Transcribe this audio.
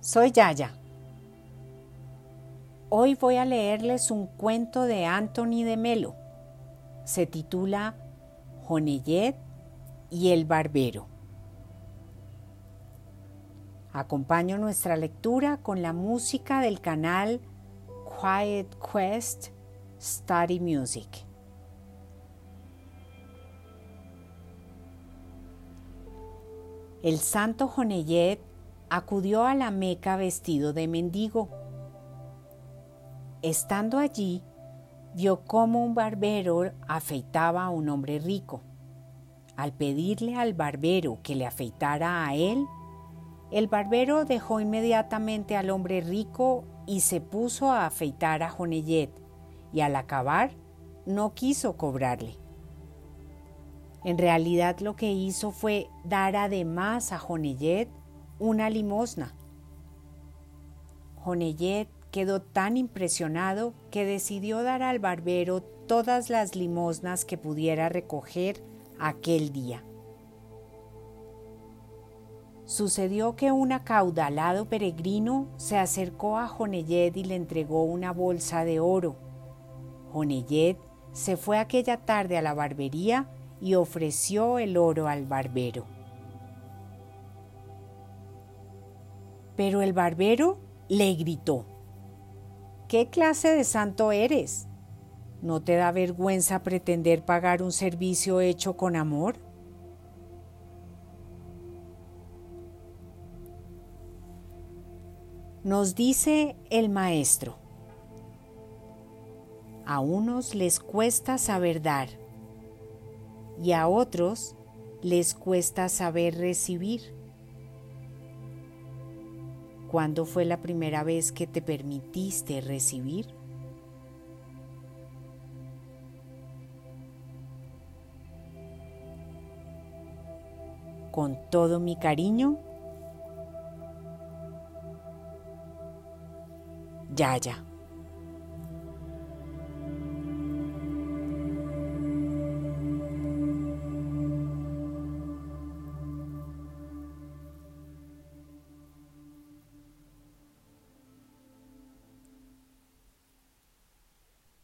soy Yaya. Hoy voy a leerles un cuento de Anthony de Melo. Se titula Jonellet y el Barbero. Acompaño nuestra lectura con la música del canal Quiet Quest Study Music. El santo Jonellet acudió a la Meca vestido de mendigo. Estando allí, vio cómo un barbero afeitaba a un hombre rico. Al pedirle al barbero que le afeitara a él, el barbero dejó inmediatamente al hombre rico y se puso a afeitar a Jonellet, y al acabar no quiso cobrarle. En realidad lo que hizo fue dar además a Jonellet una limosna. Jonellet quedó tan impresionado que decidió dar al barbero todas las limosnas que pudiera recoger aquel día. Sucedió que un acaudalado peregrino se acercó a Jonellet y le entregó una bolsa de oro. Jonellet se fue aquella tarde a la barbería y ofreció el oro al barbero. Pero el barbero le gritó, ¿qué clase de santo eres? ¿No te da vergüenza pretender pagar un servicio hecho con amor? Nos dice el maestro, a unos les cuesta saber dar y a otros les cuesta saber recibir. ¿Cuándo fue la primera vez que te permitiste recibir? Con todo mi cariño, Yaya.